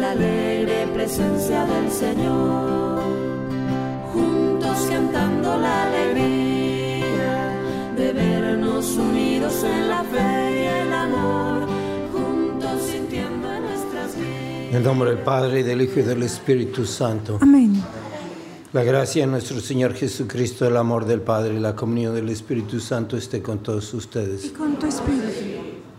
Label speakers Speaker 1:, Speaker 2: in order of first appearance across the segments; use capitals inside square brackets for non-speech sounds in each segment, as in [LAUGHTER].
Speaker 1: la alegre presencia del Señor. Juntos cantando la alegría de vernos unidos en la fe y el amor, juntos sintiendo en nuestras vidas.
Speaker 2: En el nombre del Padre, y del Hijo y del Espíritu Santo.
Speaker 3: Amén.
Speaker 2: La gracia de nuestro Señor Jesucristo, el amor del Padre y la comunión del Espíritu Santo esté con todos
Speaker 3: Y
Speaker 2: ustedes.
Speaker 3: con tu espíritu.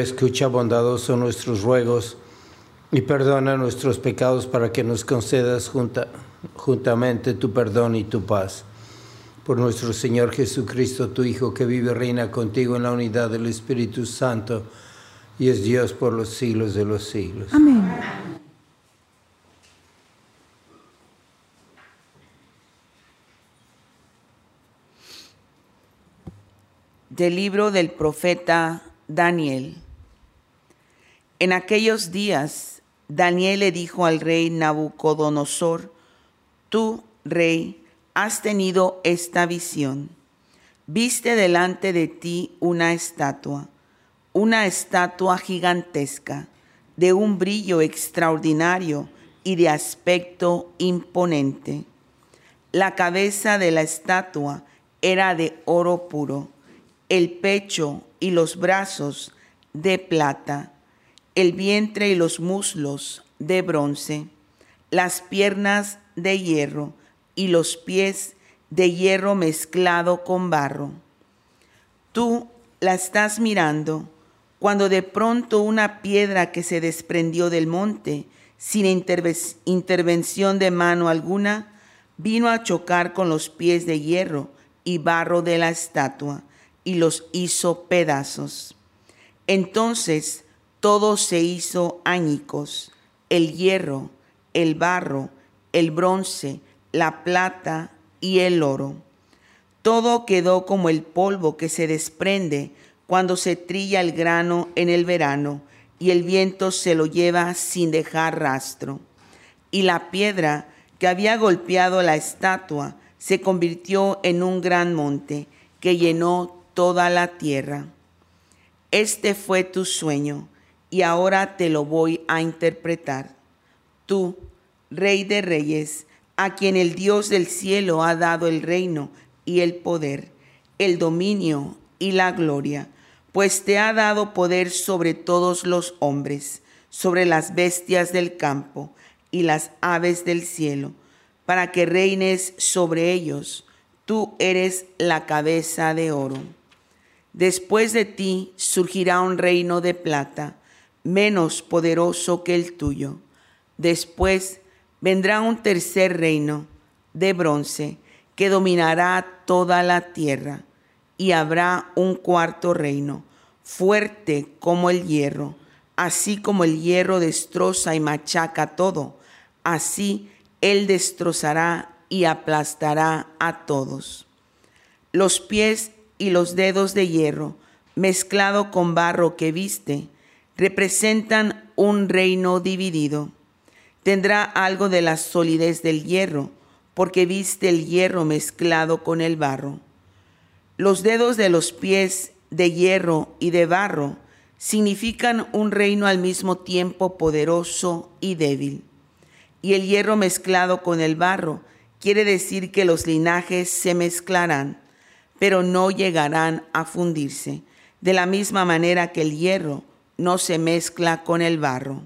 Speaker 4: Señor,
Speaker 2: escucha bondadoso nuestros ruegos y perdona nuestros pecados para que nos concedas junta- juntamente tu perdón y tu paz. Por nuestro Señor Jesucristo, tu Hijo, que vive y reina contigo en la unidad del Espíritu Santo y es Dios por los siglos de los siglos.
Speaker 3: Amén.
Speaker 5: Del libro del profeta Daniel. En aquellos días, Daniel le dijo al rey Nabucodonosor, tú, rey, has tenido esta visión. Viste delante de ti una estatua, una estatua gigantesca, de un brillo extraordinario y de aspecto imponente. La cabeza de la estatua era de oro puro, el pecho y los brazos de plata, el vientre y los muslos de bronce, las piernas de hierro y los pies de hierro mezclado con barro. Tú la estás mirando cuando de pronto una piedra que se desprendió del monte, sin interve- intervención de mano alguna, vino a chocar con los pies de hierro y barro de la estatua y los hizo pedazos. Entonces todo se hizo añicos, el hierro, el barro, el bronce, la plata y el oro. Todo quedó como el polvo que se desprende cuando se trilla el grano en el verano y el viento se lo lleva sin dejar rastro. Y la piedra que había golpeado la estatua se convirtió en un gran monte que llenó toda la tierra. Este fue tu sueño y ahora te lo voy a interpretar. tú, Rey de Reyes, a quien el Dios del cielo ha dado el reino y el poder, el dominio y la gloria, pues te ha dado poder sobre todos los hombres, sobre las bestias del campo y las aves del cielo, para que reines sobre ellos. Tú eres la cabeza de oro. Después de ti surgirá un reino de plata, menos poderoso que el tuyo. Después vendrá un tercer reino de bronce que dominará toda la tierra. Y habrá un cuarto reino, fuerte como el hierro, así como el hierro destroza y machaca todo, así él destrozará y aplastará a todos. Los pies y los dedos de hierro, mezclado con barro que viste, representan un reino dividido. Tendrá algo de la solidez del hierro, porque viste el hierro mezclado con el barro. Los dedos de los pies de hierro y de barro significan un reino al mismo tiempo poderoso y débil. Y el hierro mezclado con el barro quiere decir que los linajes se mezclarán, pero no llegarán a fundirse, de la misma manera que el hierro no se mezcla con el barro.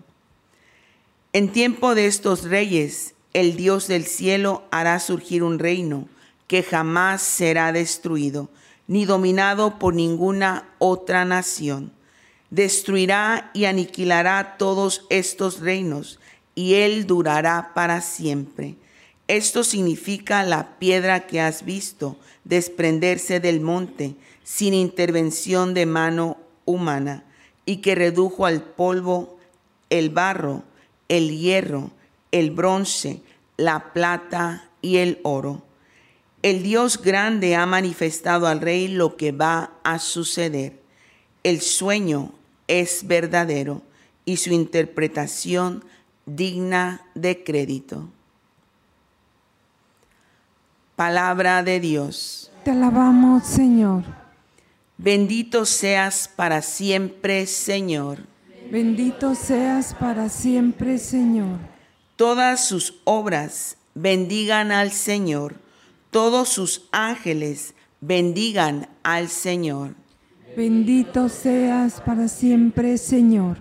Speaker 5: En tiempo de estos reyes, el Dios del cielo hará surgir un reino que jamás será destruido, ni dominado por ninguna otra nación. Destruirá y aniquilará todos estos reinos, y él durará para siempre. Esto significa la piedra que has visto desprenderse del monte sin intervención de mano humana y que redujo al polvo el barro el hierro, el bronce, la plata y el oro. El Dios grande ha manifestado al rey lo que va a suceder. El sueño es verdadero y su interpretación digna de crédito. Palabra de Dios.
Speaker 3: Te alabamos, Señor.
Speaker 5: Bendito seas para siempre, Señor.
Speaker 3: Bendito seas para siempre, Señor.
Speaker 5: Todas sus obras bendigan al Señor. Todos sus ángeles bendigan al Señor.
Speaker 3: Bendito seas para siempre, Señor.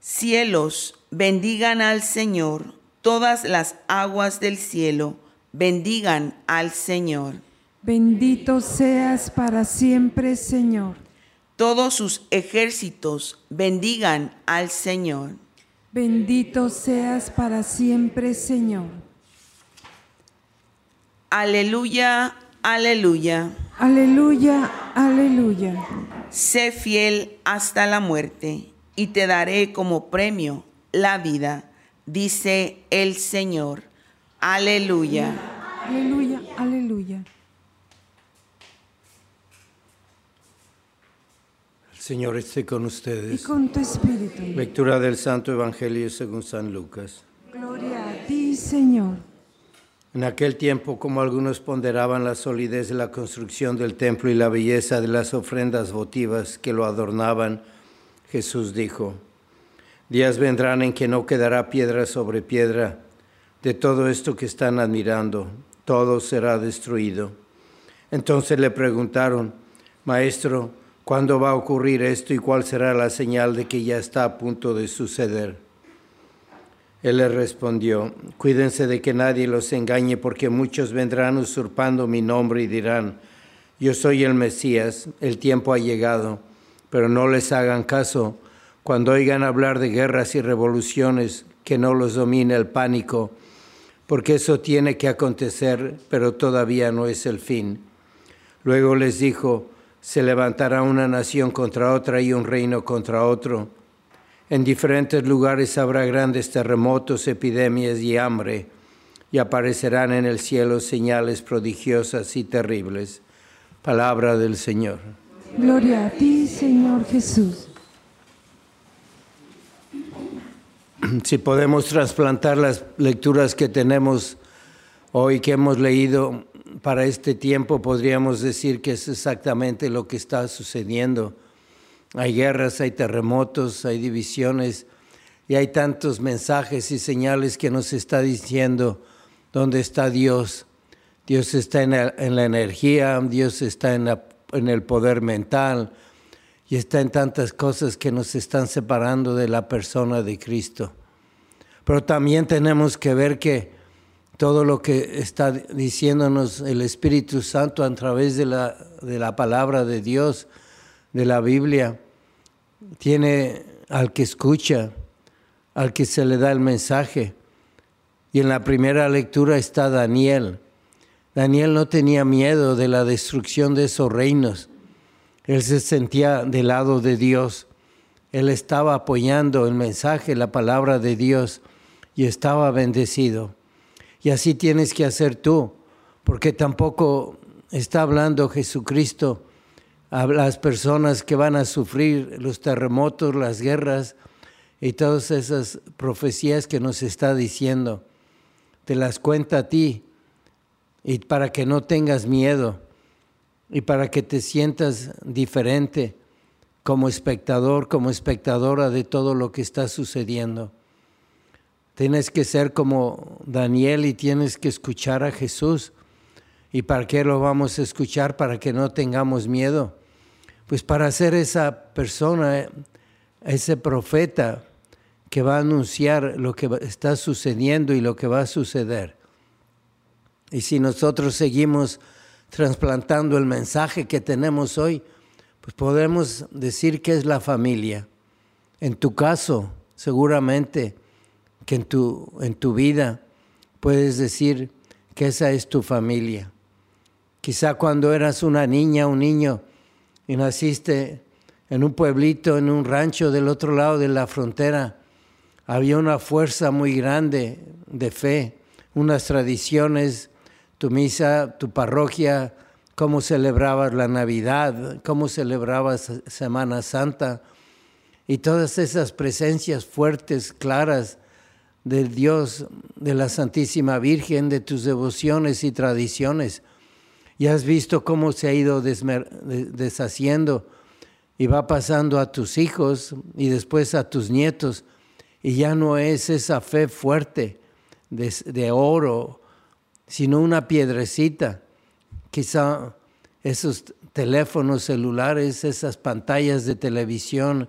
Speaker 5: Cielos, bendigan al Señor. Todas las aguas del cielo bendigan al Señor.
Speaker 3: Bendito seas para siempre, Señor.
Speaker 5: Todos sus ejércitos bendigan al Señor.
Speaker 3: Bendito seas para siempre, Señor.
Speaker 5: Aleluya, aleluya.
Speaker 3: Aleluya, aleluya.
Speaker 5: Sé fiel hasta la muerte y te daré como premio la vida, dice el Señor. Aleluya.
Speaker 3: Aleluya, aleluya.
Speaker 2: Señor esté con
Speaker 3: Y
Speaker 2: ustedes.
Speaker 3: con tu espíritu.
Speaker 2: Lectura del Santo Evangelio según San Lucas.
Speaker 3: Gloria a ti, Señor.
Speaker 2: En aquel tiempo, como algunos ponderaban la solidez de la construcción del templo y la belleza de las ofrendas votivas que lo adornaban, Jesús dijo, días vendrán en que no quedará piedra sobre piedra de todo esto que están admirando, todo será destruido. Entonces le preguntaron, Maestro, ¿cuándo va a ocurrir esto y cuál será la señal de que ya está a punto de suceder? Él les respondió, cuídense de que nadie los engañe porque muchos vendrán usurpando mi nombre y dirán, yo soy el Mesías, el tiempo ha llegado, pero no les hagan caso. Cuando oigan hablar de guerras y revoluciones, que no los domine el pánico, porque eso tiene que acontecer, pero todavía no es el fin. Luego les dijo, se levantará una nación contra otra y un reino contra otro. En diferentes lugares habrá grandes terremotos, epidemias y hambre, y aparecerán en el cielo señales prodigiosas y terribles. Palabra del Señor.
Speaker 3: Gloria a ti, Señor Jesús. [CLEARS THROAT]
Speaker 2: Si podemos trasplantar las lecturas que tenemos hoy, que hemos leído para este tiempo, podríamos decir que es exactamente lo que está sucediendo. Hay guerras, hay terremotos, hay divisiones. Y hay tantos mensajes y señales que nos está diciendo dónde está Dios. Dios está en la, en la energía, Dios está en el poder mental y está en tantas cosas que nos están separando de la persona de Cristo. Pero también tenemos que ver que todo lo que está diciéndonos el Espíritu Santo a través de la, de la palabra de Dios, de la Biblia, tiene al que escucha, al que se le da el mensaje. Y en la primera lectura está Daniel. Daniel no tenía miedo de la destrucción de esos reinos. Él se sentía del lado de Dios. Él estaba apoyando el mensaje, la palabra de Dios y estaba bendecido. Y así tienes que hacer tú, porque tampoco está hablando Jesucristo a las personas que van a sufrir los terremotos, las guerras y todas esas profecías que nos está diciendo. Te las cuenta a ti y para que no tengas miedo y para que te sientas diferente como espectador, como espectadora de todo lo que está sucediendo. Tienes que ser como Daniel y tienes que escuchar a Jesús. ¿Y para qué lo vamos a escuchar? Para que no tengamos miedo. Pues para ser esa persona, ese profeta que va a anunciar lo que está sucediendo y lo que va a suceder. Y si nosotros seguimos trasplantando el mensaje que tenemos hoy, pues podemos decir que es la familia. En tu caso, seguramente que en tu, en tu vida puedes decir que esa es tu familia. Quizá cuando eras una niña, un niño, y naciste en un pueblito, en un rancho del otro lado de la frontera, había una fuerza muy grande de fe, unas tradiciones, tu misa, tu parroquia, cómo celebrabas la Navidad, cómo celebrabas Semana Santa y todas esas presencias fuertes, claras de Dios, de la Santísima Virgen, de tus devociones y tradiciones. Y has visto cómo se ha ido deshaciendo y va pasando a tus hijos y después a tus nietos. Y ya no es esa fe fuerte de, de oro, sino una piedrecita. Quizá esos teléfonos celulares, esas pantallas de televisión,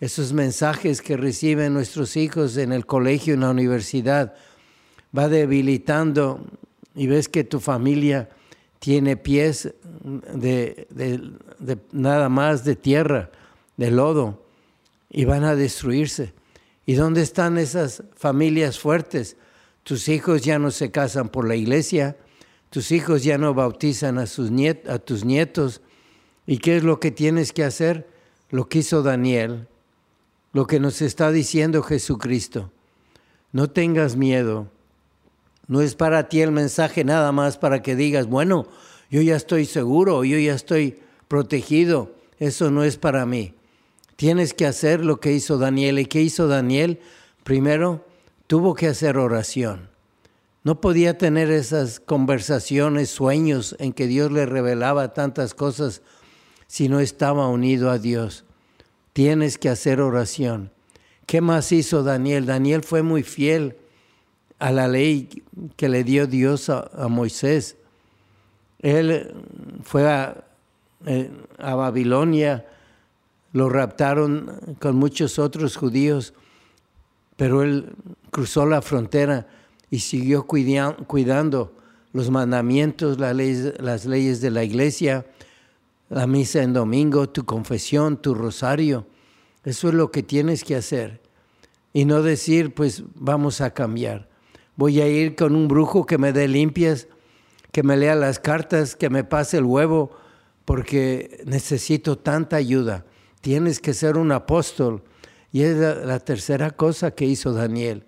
Speaker 2: esos mensajes que reciben nuestros hijos en el colegio, en la universidad, va debilitando y ves que tu familia tiene pies de, nada más de tierra, de lodo, y van a destruirse. ¿Y dónde están esas familias fuertes? Tus hijos ya no se casan por la iglesia, tus hijos ya no bautizan a, sus niet- a tus nietos. ¿Y qué es lo que tienes que hacer? Lo que hizo Daniel, lo que nos está diciendo Jesucristo. No tengas miedo. No es para ti el mensaje nada más para que digas, bueno, yo ya estoy seguro, yo ya estoy protegido. Eso no es para mí. Tienes que hacer lo que hizo Daniel. ¿Y qué hizo Daniel? Primero, tuvo que hacer oración. No podía tener esas conversaciones, sueños en que Dios le revelaba tantas cosas si no estaba unido a Dios. Tienes que hacer oración. ¿Qué más hizo Daniel? Daniel fue muy fiel a la ley que le dio Dios a, Moisés. Él fue a, eh, a Babilonia, lo raptaron con muchos otros judíos, pero él cruzó la frontera y siguió cuida- cuidando los mandamientos, las leyes de la iglesia, la misa en domingo, tu confesión, tu rosario. Eso es lo que tienes que hacer. Y no decir, pues vamos a cambiar. Voy a ir con un brujo que me dé limpias, que me lea las cartas, que me pase el huevo, porque necesito tanta ayuda. Tienes que ser un apóstol. Y es la, tercera cosa que hizo Daniel.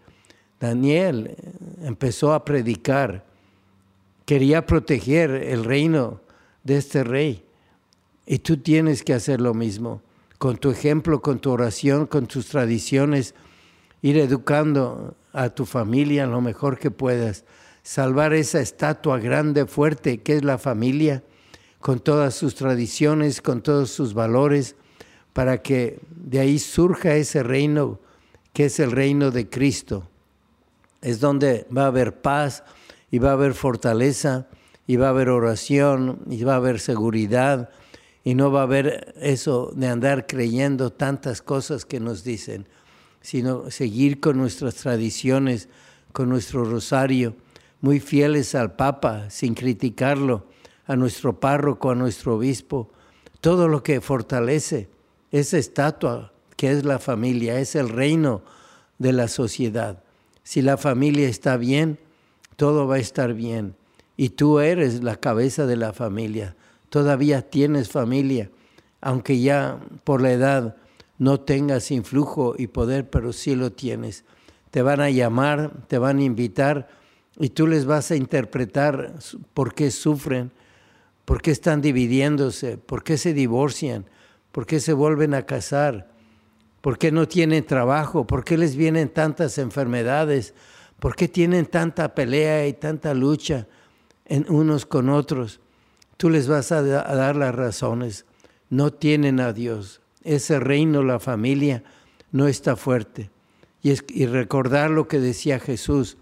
Speaker 2: Daniel eh, empezó a predicar. Quería proteger el reino de este rey. Y tú tienes que hacer lo mismo, con tu ejemplo, con tu oración, con tus tradiciones, ir educando a tu familia lo mejor que puedas, salvar esa estatua grande, fuerte que es la familia, con todas sus tradiciones, con todos sus valores, para que de ahí surja ese reino que es el reino de Cristo. Es donde va a haber paz y va a haber fortaleza y va a haber oración y va a haber seguridad y no va a haber eso de andar creyendo tantas cosas que nos dicen, sino seguir con nuestras tradiciones, con nuestro rosario, muy fieles al Papa, sin criticarlo, a nuestro párroco, a nuestro obispo, todo lo que fortalece esa estatua que es la familia, es el reino de la sociedad. Si la familia está bien, todo va a estar bien. Y tú eres la cabeza de la familia. Todavía tienes familia, aunque ya por la edad no tengas influjo y poder, pero sí lo tienes. Te van a llamar, te van a invitar y tú les vas a interpretar por qué sufren, por qué están dividiéndose, por qué se divorcian, por qué se vuelven a casar, por qué no tienen trabajo, por qué les vienen tantas enfermedades, por qué tienen tanta pelea y tanta lucha en unos con otros. Tú les vas a, dar las razones. No tienen a Dios. Ese reino, la familia, no está fuerte. Y, es, y recordar lo que decía Jesús.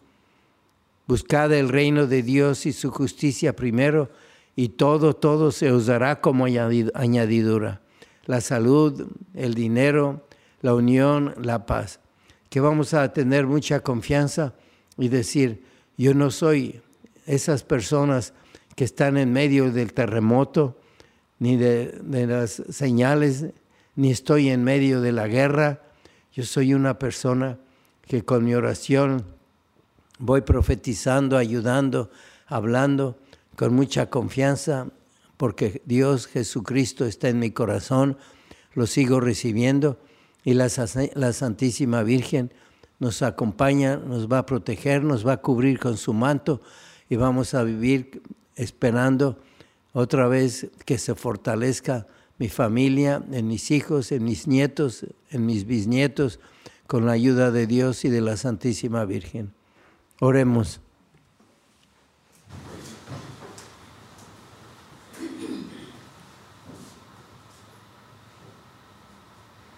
Speaker 2: Buscad el reino de Dios y su justicia primero, y todo, todo se os dará como añadidura. La salud, el dinero, la unión, la paz. Que vamos a tener mucha confianza y decir, yo no soy esas personas que están en medio del terremoto, ni de, las señales, ni estoy en medio de la guerra. Yo soy una persona que con mi oración voy profetizando, ayudando, hablando con mucha confianza, porque Dios Jesucristo está en mi corazón, lo sigo recibiendo y la, la Santísima Virgen nos acompaña, nos va a proteger, nos va a cubrir con su manto y vamos a vivir esperando otra vez que se fortalezca mi familia, en mis hijos, en mis nietos, en mis bisnietos, con la ayuda de Dios y de la Santísima Virgen. Oremos.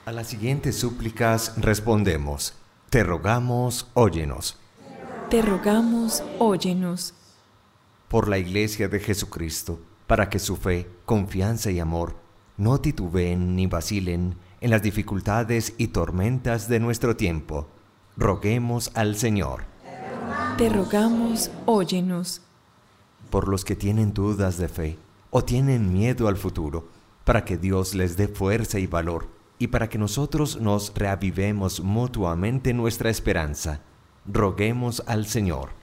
Speaker 6: A las siguientes súplicas respondemos, te rogamos, óyenos.
Speaker 7: Te rogamos, óyenos.
Speaker 6: Por la Iglesia de Jesucristo, para que su fe, confianza y amor no titubeen ni vacilen en las dificultades y tormentas de nuestro tiempo, roguemos al Señor.
Speaker 7: Te rogamos, óyenos.
Speaker 6: Por los que tienen dudas de fe o tienen miedo al futuro, para que Dios les dé fuerza y valor, y para que nosotros nos reavivemos mutuamente nuestra esperanza, roguemos al Señor.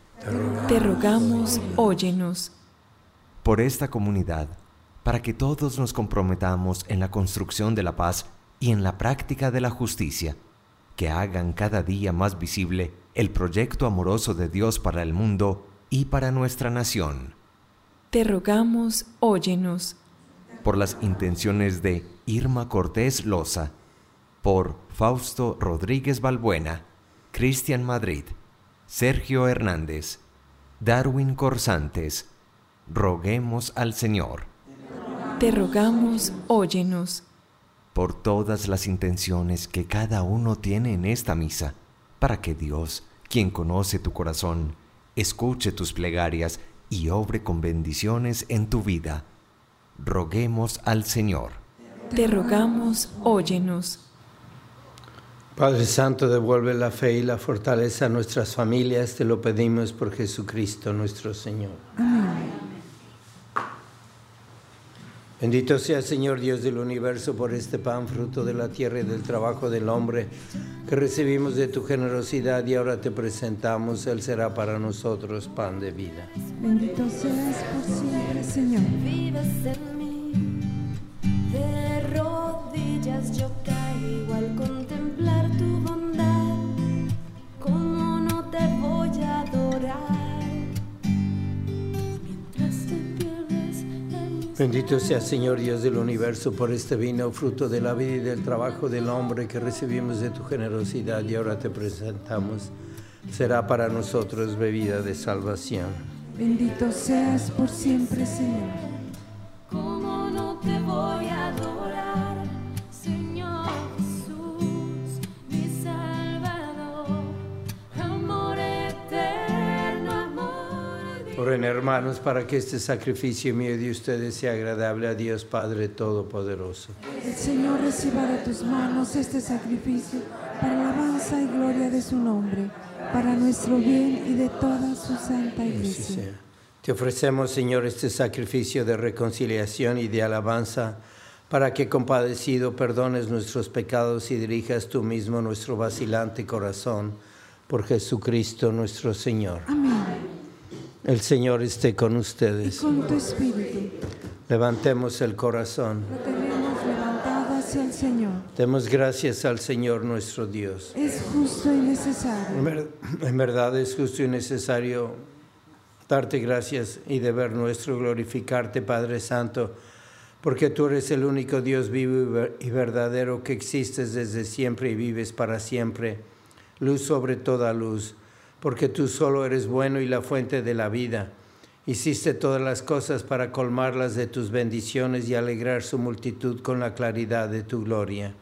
Speaker 7: Te rogamos, óyenos.
Speaker 6: Por esta comunidad, para que todos nos comprometamos en la construcción de la paz y en la práctica de la justicia, que hagan cada día más visible el proyecto amoroso de Dios para el mundo y para nuestra nación.
Speaker 7: Te rogamos, óyenos.
Speaker 6: Por las intenciones de Irma Cortés Loza, por Fausto Rodríguez Balbuena, Cristian Madrid, Sergio Hernández, Darwin Corsantes, roguemos al Señor.
Speaker 7: Te rogamos, óyenos.
Speaker 6: Por todas las intenciones que cada uno tiene en esta misa, para que Dios, quien conoce tu corazón, escuche tus plegarias y obre con bendiciones en tu vida. Roguemos al Señor.
Speaker 7: Te rogamos, óyenos.
Speaker 2: Padre Santo, devuelve la fe y la fortaleza a nuestras familias, te lo pedimos por Jesucristo nuestro Señor. Bendito sea Señor Dios del universo por este pan, fruto de la tierra y del trabajo del hombre, que recibimos de tu generosidad y ahora te presentamos. Él será para nosotros pan de vida.
Speaker 3: Bendito seas por siempre, Señor.
Speaker 1: Vives en mí, de rodillas yo caigo al
Speaker 2: Bendito sea Señor Dios del universo por este vino, fruto de la vida y del trabajo del hombre que recibimos de tu generosidad y ahora te presentamos. Será para nosotros bebida de salvación.
Speaker 3: Bendito seas por siempre, Señor.
Speaker 2: Oren hermanos para que este sacrificio mío de ustedes sea agradable a Dios Padre Todopoderoso.
Speaker 3: El Señor reciba de tus manos este sacrificio para alabanza y gloria de su nombre, para nuestro bien y de toda su santa iglesia.
Speaker 2: Te ofrecemos, Señor, este sacrificio de reconciliación y de alabanza, para que compadecido perdones nuestros pecados y dirijas tú mismo nuestro vacilante corazón, por Jesucristo nuestro Señor.
Speaker 3: Amén.
Speaker 2: El Señor esté con
Speaker 3: Y
Speaker 2: ustedes.
Speaker 3: con tu espíritu
Speaker 2: Levantemos el corazón.
Speaker 3: lo tenemos levantado hacia el Señor.
Speaker 2: Demos gracias al Señor nuestro Dios.
Speaker 3: Es justo y
Speaker 2: En,
Speaker 3: necesario.
Speaker 2: ver- en verdad es justo y necesario darte gracias y deber nuestro glorificarte, Padre Santo, porque tú eres el único Dios vivo y ver- y verdadero que existes desde siempre y vives para siempre, luz sobre toda luz, porque tú solo eres bueno y la fuente de la vida. Hiciste todas las cosas para colmarlas de tus bendiciones y alegrar su multitud con la claridad de tu gloria.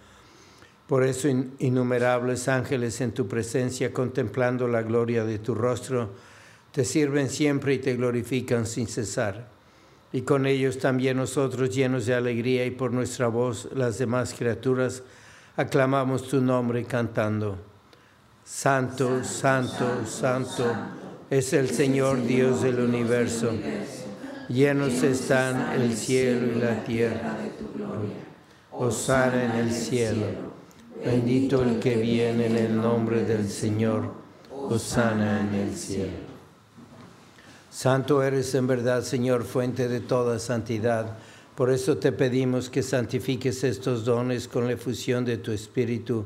Speaker 2: Por eso in- innumerables ángeles en tu presencia, contemplando la gloria de tu rostro, te sirven siempre y te glorifican sin cesar. Y con ellos también nosotros, llenos de alegría y por nuestra voz, las demás criaturas, aclamamos tu nombre cantando. Santo, santo, santo es el Señor Dios del universo. Llenos están el cielo y la tierra. Osana en el cielo. Bendito el que viene en el nombre del Señor. Osana en el cielo. Santo eres en verdad, Señor, fuente de toda santidad. Por eso te pedimos que santifiques estos dones con la efusión de tu Espíritu,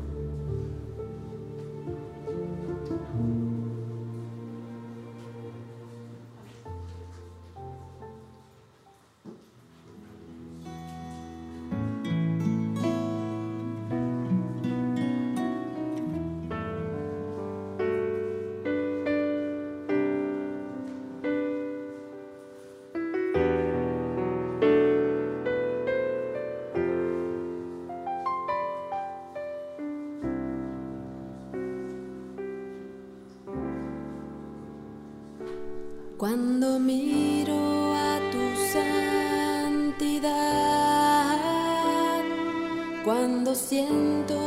Speaker 1: Cuando miro a tu santidad, cuando siento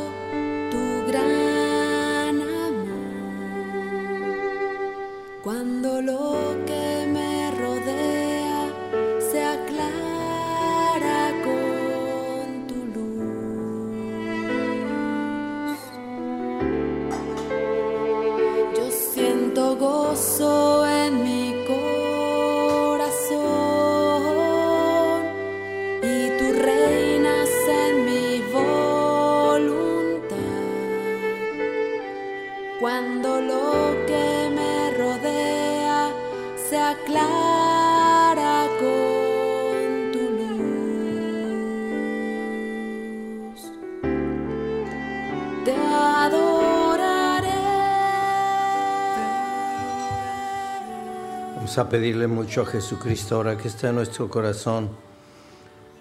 Speaker 2: A pedirle mucho a Jesucristo ahora que está en nuestro corazón,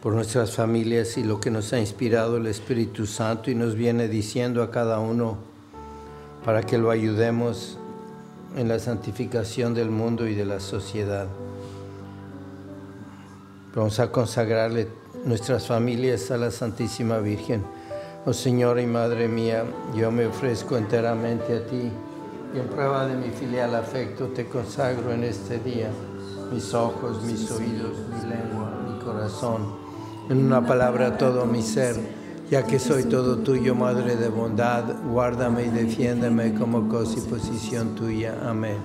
Speaker 2: por nuestras familias y lo que nos ha inspirado el Espíritu Santo y nos viene diciendo a cada uno para que lo ayudemos en la santificación del mundo y de la sociedad. Vamos a consagrarle nuestras familias a la Santísima Virgen. Oh Señora y Madre mía, yo me ofrezco enteramente a ti y en prueba de mi filial afecto te consagro en este día mis ojos, mis oídos, mi lengua, mi corazón, en una palabra todo mi ser, ya que soy todo tuyo, Madre de bondad, guárdame y defiéndeme como cosa y posición tuya. Amén.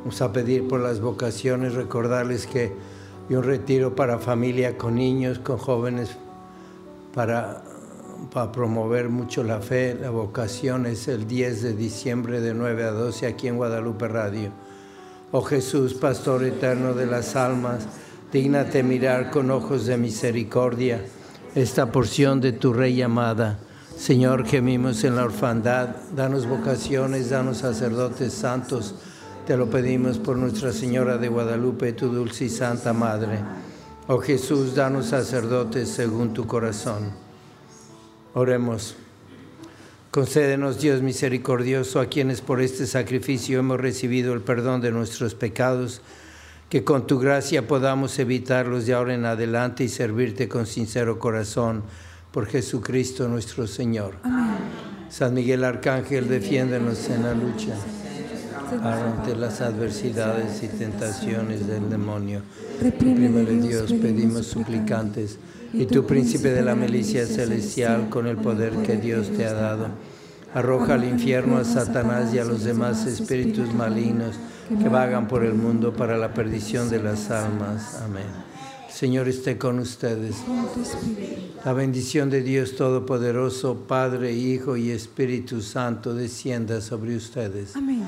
Speaker 2: Vamos a pedir por las vocaciones, recordarles que hay un retiro para familia con niños, con jóvenes, para, para promover mucho la fe, la vocación es el 10 de diciembre de 9 a 12 aquí en Guadalupe Radio. Oh Jesús, Pastor eterno de las almas, dígnate mirar con ojos de misericordia esta porción de tu Rey amada. Señor, gemimos en la orfandad, danos vocaciones, danos sacerdotes santos. Te lo pedimos por Nuestra Señora de Guadalupe, tu dulce y santa Madre. Oh Jesús, danos sacerdotes según tu corazón. Oremos. Concédenos, Dios misericordioso, a quienes por este sacrificio hemos recibido el perdón de nuestros pecados, que con tu gracia podamos evitarlos de ahora en adelante y servirte con sincero corazón por Jesucristo nuestro Señor.
Speaker 3: Amén.
Speaker 2: San Miguel Arcángel, defiéndenos en la lucha ante las adversidades y tentaciones del demonio. Reprímele Dios, pedimos suplicantes, y tú, príncipe de la milicia celestial, con el poder que Dios te ha dado, arroja al infierno a Satanás y a los demás espíritus malignos que vagan por el mundo para la perdición de las almas. Amén. Señor esté con ustedes. La bendición de Dios Todopoderoso, Padre, Hijo y Espíritu Santo, descienda sobre ustedes.
Speaker 3: Amén.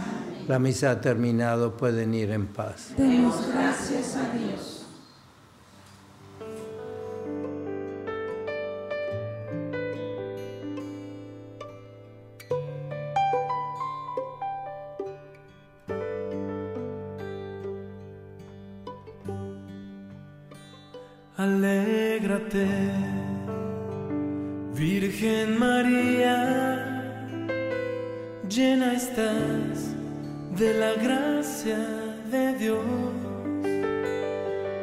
Speaker 2: La misa ha terminado, pueden ir en paz.
Speaker 3: Demos gracias a
Speaker 4: Dios.